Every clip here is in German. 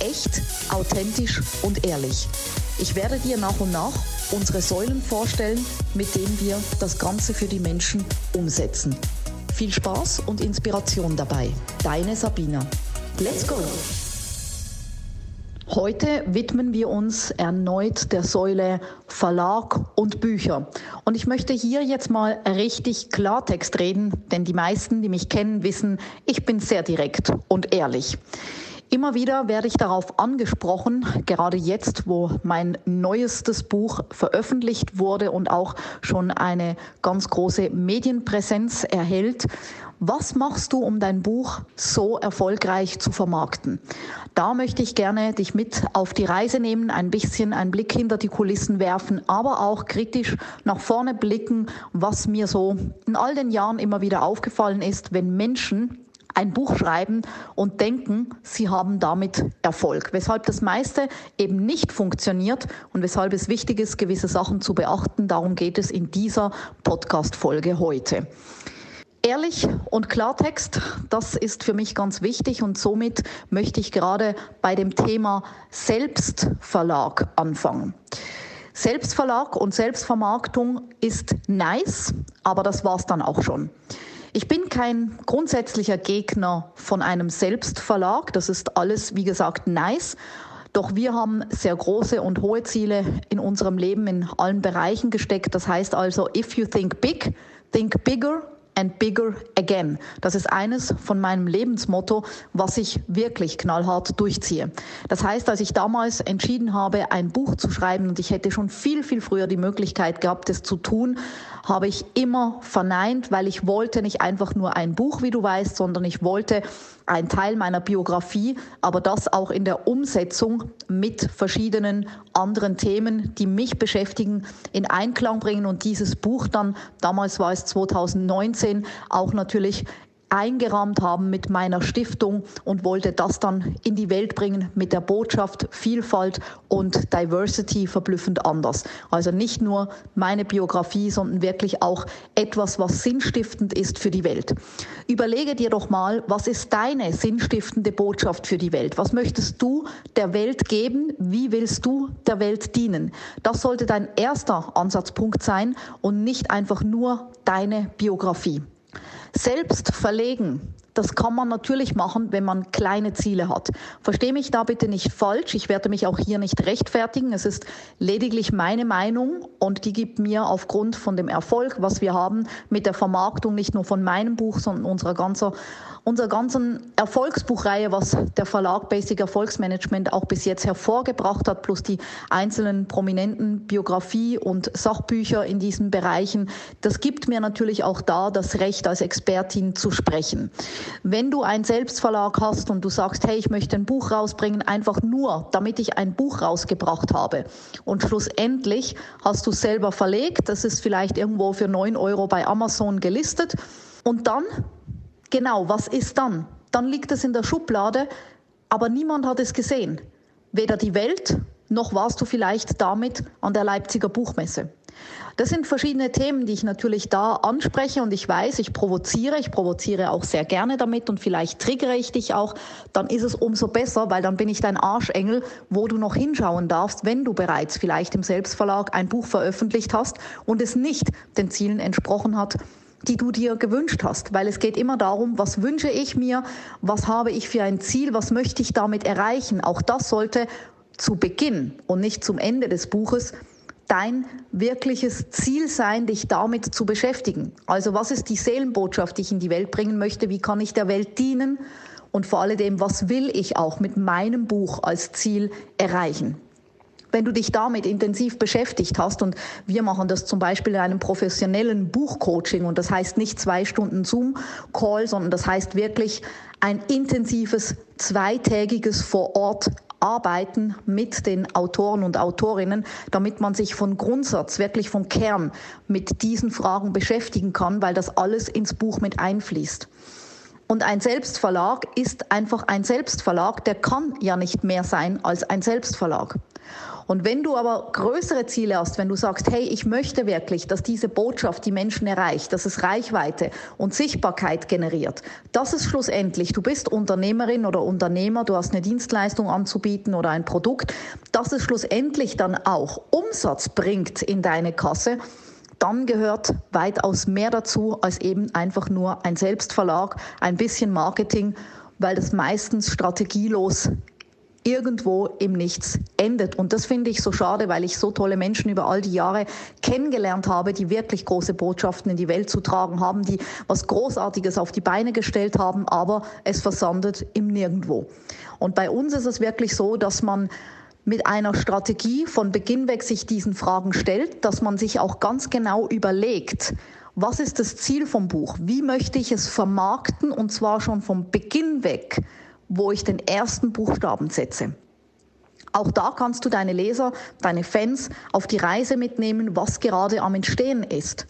Echt, authentisch und ehrlich. Ich werde dir nach und nach unsere Säulen vorstellen, mit denen wir das Ganze für die Menschen umsetzen. Viel Spaß und Inspiration dabei. Deine Sabina. Let's go! Heute widmen wir uns erneut der Säule Verlag und Bücher. Und ich möchte hier jetzt mal richtig Klartext reden, denn die meisten, die mich kennen, wissen, ich bin sehr direkt und ehrlich. Immer wieder werde ich darauf angesprochen, gerade jetzt, wo mein neuestes Buch veröffentlicht wurde und auch schon eine ganz große Medienpräsenz erhält. Was machst du, um dein Buch so erfolgreich zu vermarkten? Da möchte ich gerne dich mit auf die Reise nehmen, ein bisschen einen Blick hinter die Kulissen werfen, aber auch kritisch nach vorne blicken, was mir so in all den Jahren immer wieder aufgefallen ist, wenn Menschen ein Buch schreiben und denken, sie haben damit Erfolg. Weshalb das meiste eben nicht funktioniert und weshalb es wichtig ist, gewisse Sachen zu beachten. Darum geht es in dieser Podcast-Folge heute. Ehrlich und Klartext, das ist für mich ganz wichtig und somit möchte ich gerade bei dem Thema Selbstverlag anfangen. Selbstverlag und Selbstvermarktung ist nice, aber das war's dann auch schon. Ich bin kein grundsätzlicher Gegner von einem Selbstverlag. Das ist alles, wie gesagt, nice. Doch wir haben sehr große und hohe Ziele in unserem Leben in allen Bereichen gesteckt. Das heißt also, if you think big, think bigger and bigger again. Das ist eines von meinem Lebensmotto, was ich wirklich knallhart durchziehe. Das heißt, als ich damals entschieden habe, ein Buch zu schreiben und ich hätte schon viel, viel früher die Möglichkeit gehabt, es zu tun, habe ich immer verneint, weil ich wollte nicht einfach nur ein Buch, wie du weißt, sondern ich wollte ein Teil meiner Biografie, aber das auch in der Umsetzung mit verschiedenen anderen Themen, die mich beschäftigen, in Einklang bringen und dieses Buch dann, damals war es 2019, auch natürlich eingerahmt haben mit meiner Stiftung und wollte das dann in die Welt bringen mit der Botschaft Vielfalt und Diversity verblüffend anders. Also nicht nur meine Biografie, sondern wirklich auch etwas, was sinnstiftend ist für die Welt. Überlege dir doch mal, was ist deine sinnstiftende Botschaft für die Welt? Was möchtest du der Welt geben? Wie willst du der Welt dienen? Das sollte dein erster Ansatzpunkt sein und nicht einfach nur deine Biografie. Selbst verlegen, das kann man natürlich machen, wenn man kleine Ziele hat. Verstehe mich da bitte nicht falsch. Ich werde mich auch hier nicht rechtfertigen. Es ist lediglich meine Meinung und die gibt mir aufgrund von dem Erfolg, was wir haben mit der Vermarktung nicht nur von meinem Buch, sondern unserer ganzen unserer ganzen Erfolgsbuchreihe, was der Verlag Basic Erfolgsmanagement auch bis jetzt hervorgebracht hat, plus die einzelnen prominenten Biografie- und Sachbücher in diesen Bereichen, das gibt mir natürlich auch da das Recht, als Expertin zu sprechen. Wenn du einen Selbstverlag hast und du sagst, hey, ich möchte ein Buch rausbringen, einfach nur, damit ich ein Buch rausgebracht habe und schlussendlich hast du selber verlegt, das ist vielleicht irgendwo für neun Euro bei Amazon gelistet und dann Genau, was ist dann? Dann liegt es in der Schublade, aber niemand hat es gesehen. Weder die Welt, noch warst du vielleicht damit an der Leipziger Buchmesse. Das sind verschiedene Themen, die ich natürlich da anspreche und ich weiß, ich provoziere, ich provoziere auch sehr gerne damit und vielleicht triggere ich dich auch, dann ist es umso besser, weil dann bin ich dein Arschengel, wo du noch hinschauen darfst, wenn du bereits vielleicht im Selbstverlag ein Buch veröffentlicht hast und es nicht den Zielen entsprochen hat, die du dir gewünscht hast, weil es geht immer darum, was wünsche ich mir, was habe ich für ein Ziel, was möchte ich damit erreichen. Auch das sollte zu Beginn und nicht zum Ende des Buches dein wirkliches Ziel sein, dich damit zu beschäftigen. Also was ist die Seelenbotschaft, die ich in die Welt bringen möchte? Wie kann ich der Welt dienen? Und vor allem, was will ich auch mit meinem Buch als Ziel erreichen? wenn du dich damit intensiv beschäftigt hast, und wir machen das zum Beispiel in einem professionellen Buchcoaching, und das heißt nicht zwei Stunden Zoom-Call, sondern das heißt wirklich ein intensives, zweitägiges vor Ort arbeiten mit den Autoren und Autorinnen, damit man sich von Grundsatz, wirklich vom Kern mit diesen Fragen beschäftigen kann, weil das alles ins Buch mit einfließt. Und ein Selbstverlag ist einfach ein Selbstverlag, der kann ja nicht mehr sein als ein Selbstverlag. Und wenn du aber größere Ziele hast, wenn du sagst, hey, ich möchte wirklich, dass diese Botschaft die Menschen erreicht, dass es Reichweite und Sichtbarkeit generiert, dass es schlussendlich, du bist Unternehmerin oder Unternehmer, du hast eine Dienstleistung anzubieten oder ein Produkt, dass es schlussendlich dann auch Umsatz bringt in deine Kasse, dann gehört weitaus mehr dazu als eben einfach nur ein Selbstverlag, ein bisschen Marketing, weil das meistens strategielos irgendwo im Nichts endet. Und das finde ich so schade, weil ich so tolle Menschen über all die Jahre kennengelernt habe, die wirklich große Botschaften in die Welt zu tragen haben, die was Großartiges auf die Beine gestellt haben, aber es versandet im Nirgendwo. Und bei uns ist es wirklich so, dass man mit einer Strategie von Beginn weg sich diesen Fragen stellt, dass man sich auch ganz genau überlegt, was ist das Ziel vom Buch? Wie möchte ich es vermarkten? Und zwar schon vom Beginn weg, wo ich den ersten Buchstaben setze. Auch da kannst du deine Leser, deine Fans auf die Reise mitnehmen, was gerade am Entstehen ist.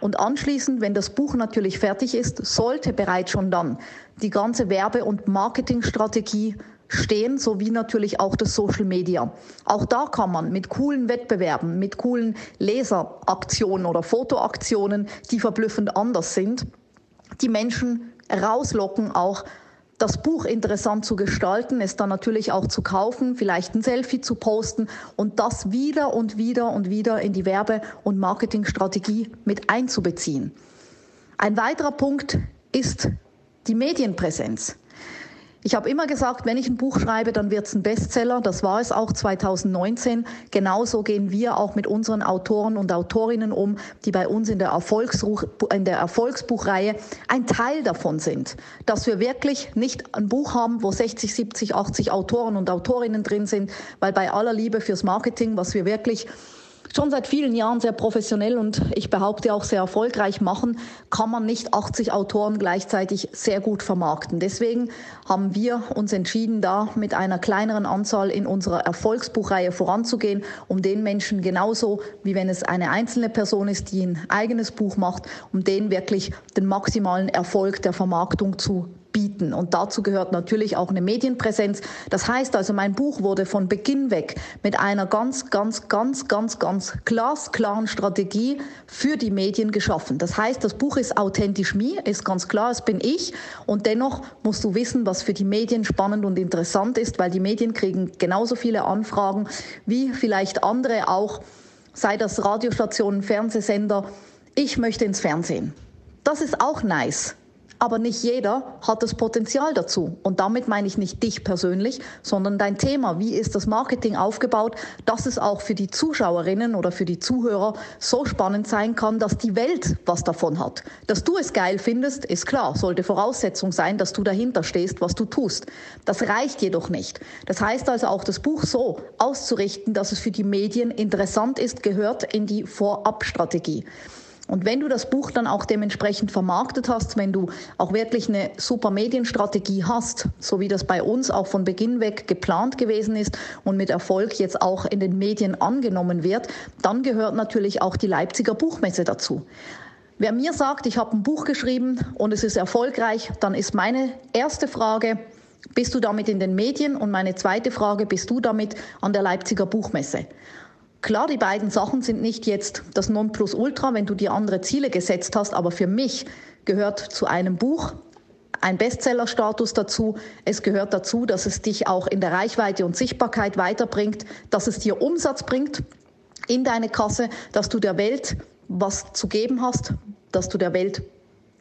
Und anschließend, wenn das Buch natürlich fertig ist, sollte bereits schon dann die ganze Werbe- und Marketingstrategie stehen, sowie natürlich auch das Social Media. Auch da kann man mit coolen Wettbewerben, mit coolen Leseraktionen oder Fotoaktionen, die verblüffend anders sind, die Menschen rauslocken, auch das Buch interessant zu gestalten, es dann natürlich auch zu kaufen, vielleicht ein Selfie zu posten und das wieder und wieder und wieder in die Werbe- und Marketingstrategie mit einzubeziehen. Ein weiterer Punkt ist die Medienpräsenz. Ich habe immer gesagt, wenn ich ein Buch schreibe, dann wird es ein Bestseller. Das war es auch 2019. Genauso gehen wir auch mit unseren Autoren und Autorinnen um, die bei uns in der, in der Erfolgsbuchreihe ein Teil davon sind. Dass wir wirklich nicht ein Buch haben, wo 60, 70, 80 Autoren und Autorinnen drin sind, weil bei aller Liebe fürs Marketing, was wir wirklich schon seit vielen Jahren sehr professionell und ich behaupte auch sehr erfolgreich machen, kann man nicht 80 Autoren gleichzeitig sehr gut vermarkten. Deswegen haben wir uns entschieden, da mit einer kleineren Anzahl in unserer Erfolgsbuchreihe voranzugehen, um den Menschen genauso wie wenn es eine einzelne Person ist, die ein eigenes Buch macht, um denen wirklich den maximalen Erfolg der Vermarktung zu bieten. Und dazu gehört natürlich auch eine Medienpräsenz. Das heißt also, mein Buch wurde von Beginn weg mit einer ganz, ganz, ganz, ganz, ganz glasklaren Strategie für die Medien geschaffen. Das heißt, das Buch ist authentisch mir, ist ganz klar, es bin ich. Und dennoch musst du wissen, was für die Medien spannend und interessant ist, weil die Medien kriegen genauso viele Anfragen wie vielleicht andere auch, sei das Radiostationen, Fernsehsender. Ich möchte ins Fernsehen. Das ist auch nice. Aber nicht jeder hat das Potenzial dazu. Und damit meine ich nicht dich persönlich, sondern dein Thema. Wie ist das Marketing aufgebaut, dass es auch für die Zuschauerinnen oder für die Zuhörer so spannend sein kann, dass die Welt was davon hat. Dass du es geil findest, ist klar, sollte Voraussetzung sein, dass du dahinter stehst, was du tust. Das reicht jedoch nicht. Das heißt also auch das Buch so auszurichten, dass es für die Medien interessant ist, gehört in die Vorabstrategie. Und wenn du das Buch dann auch dementsprechend vermarktet hast, wenn du auch wirklich eine super Medienstrategie hast, so wie das bei uns auch von Beginn weg geplant gewesen ist und mit Erfolg jetzt auch in den Medien angenommen wird, dann gehört natürlich auch die Leipziger Buchmesse dazu. Wer mir sagt, ich habe ein Buch geschrieben und es ist erfolgreich, dann ist meine erste Frage, bist du damit in den Medien? Und meine zweite Frage, bist du damit an der Leipziger Buchmesse? Klar, die beiden Sachen sind nicht jetzt das Nonplusultra, wenn du dir andere Ziele gesetzt hast, aber für mich gehört zu einem Buch ein Bestsellerstatus dazu. Es gehört dazu, dass es dich auch in der Reichweite und Sichtbarkeit weiterbringt, dass es dir Umsatz bringt in deine Kasse, dass du der Welt was zu geben hast, dass du der Welt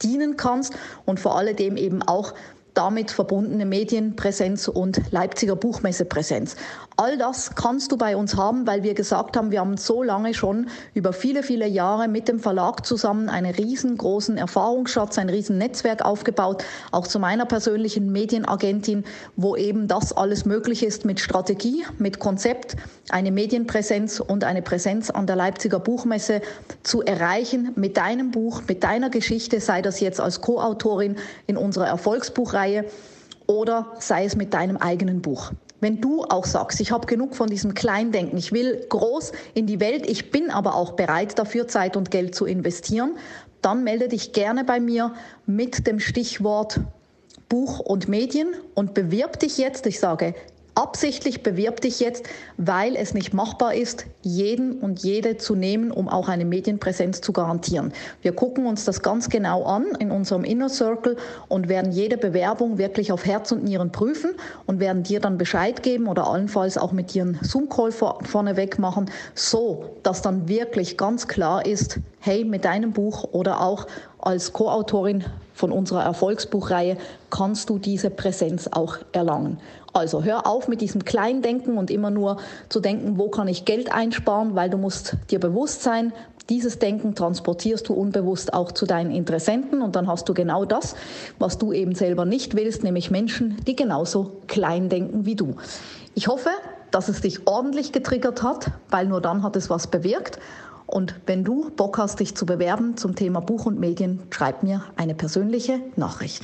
dienen kannst und vor alledem eben auch damit verbundene Medienpräsenz und Leipziger Buchmessepräsenz. All das kannst du bei uns haben, weil wir gesagt haben, wir haben so lange schon über viele, viele Jahre mit dem Verlag zusammen einen riesengroßen Erfahrungsschatz, ein riesen Netzwerk aufgebaut, auch zu meiner persönlichen Medienagentin, wo eben das alles möglich ist mit Strategie, mit Konzept, eine Medienpräsenz und eine Präsenz an der Leipziger Buchmesse zu erreichen mit deinem Buch, mit deiner Geschichte, sei das jetzt als Co-Autorin in unserer Erfolgsbuchreihe oder sei es mit deinem eigenen Buch. Wenn du auch sagst, ich habe genug von diesem Kleindenken, ich will groß in die Welt, ich bin aber auch bereit dafür, Zeit und Geld zu investieren, dann melde dich gerne bei mir mit dem Stichwort Buch und Medien und bewirb dich jetzt. Ich sage absichtlich bewirb dich jetzt, weil es nicht machbar ist, jeden und jede zu nehmen, um auch eine Medienpräsenz zu garantieren. Wir gucken uns das ganz genau an in unserem Inner Circle und werden jede Bewerbung wirklich auf Herz und Nieren prüfen und werden dir dann Bescheid geben oder allenfalls auch mit dir einen Zoom-Call vorneweg machen, so dass dann wirklich ganz klar ist, hey, mit deinem Buch oder auch als Co-Autorin von unserer Erfolgsbuchreihe kannst du diese Präsenz auch erlangen. Also hör auf mit diesem Kleindenken und immer nur zu denken, wo kann ich Geld einsparen, weil du musst dir bewusst sein, dieses Denken transportierst du unbewusst auch zu deinen Interessenten und dann hast du genau das, was du eben selber nicht willst, nämlich Menschen, die genauso klein denken wie du. Ich hoffe, dass es dich ordentlich getriggert hat, weil nur dann hat es was bewirkt. Und wenn du Bock hast, dich zu bewerben zum Thema Buch und Medien, schreib mir eine persönliche Nachricht.